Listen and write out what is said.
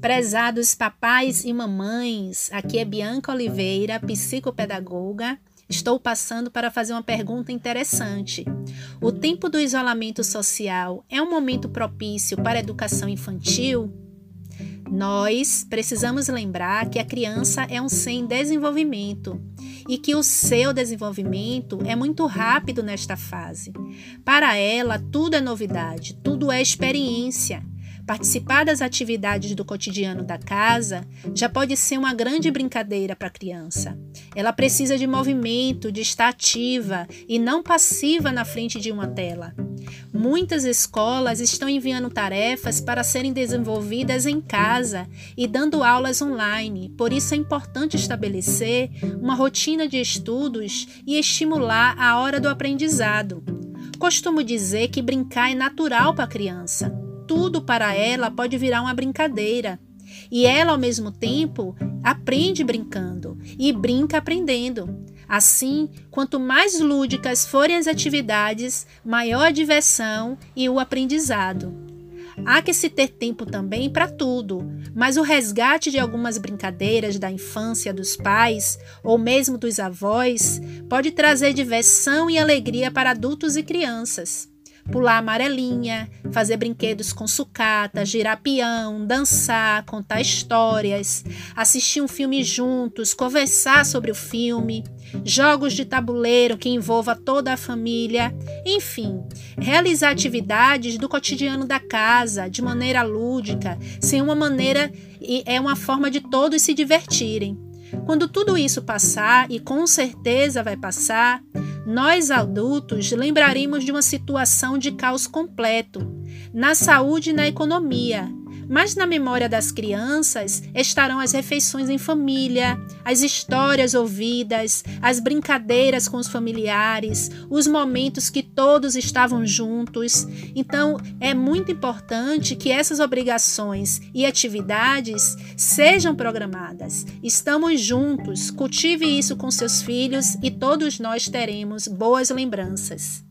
Prezados papais e mamães, aqui é Bianca Oliveira, psicopedagoga. Estou passando para fazer uma pergunta interessante. O tempo do isolamento social é um momento propício para a educação infantil? Nós precisamos lembrar que a criança é um ser em desenvolvimento e que o seu desenvolvimento é muito rápido nesta fase. Para ela, tudo é novidade, tudo é experiência. Participar das atividades do cotidiano da casa já pode ser uma grande brincadeira para a criança. Ela precisa de movimento, de estar ativa e não passiva na frente de uma tela. Muitas escolas estão enviando tarefas para serem desenvolvidas em casa e dando aulas online, por isso é importante estabelecer uma rotina de estudos e estimular a hora do aprendizado. Costumo dizer que brincar é natural para a criança tudo para ela pode virar uma brincadeira. E ela, ao mesmo tempo, aprende brincando e brinca aprendendo. Assim, quanto mais lúdicas forem as atividades, maior a diversão e o aprendizado. Há que se ter tempo também para tudo, mas o resgate de algumas brincadeiras da infância dos pais ou mesmo dos avós pode trazer diversão e alegria para adultos e crianças pular amarelinha, fazer brinquedos com sucata, girar peão, dançar, contar histórias, assistir um filme juntos, conversar sobre o filme, jogos de tabuleiro que envolva toda a família, enfim, realizar atividades do cotidiano da casa de maneira lúdica, sem uma maneira e é uma forma de todos se divertirem. Quando tudo isso passar, e com certeza vai passar, nós adultos lembraremos de uma situação de caos completo na saúde e na economia, mas na memória das crianças estarão as refeições em família, as histórias ouvidas, as brincadeiras com os familiares, os momentos que todos estavam juntos. Então, é muito importante que essas obrigações e atividades sejam programadas. Estamos juntos, cultive isso com seus filhos e todos nós teremos boas lembranças.